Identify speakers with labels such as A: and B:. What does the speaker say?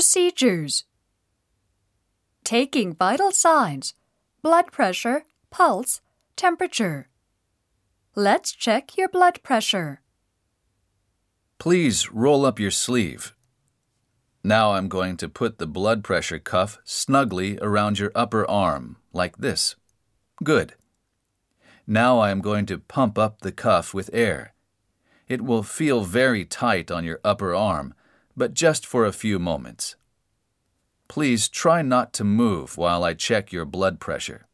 A: Procedures Taking vital signs blood pressure, pulse, temperature. Let's check your blood pressure.
B: Please roll up your sleeve. Now I'm going to put the blood pressure cuff snugly around your upper arm, like this. Good. Now I am going to pump up the cuff with air. It will feel very tight on your upper arm, but just for a few moments. Please try not to move while I check your blood pressure.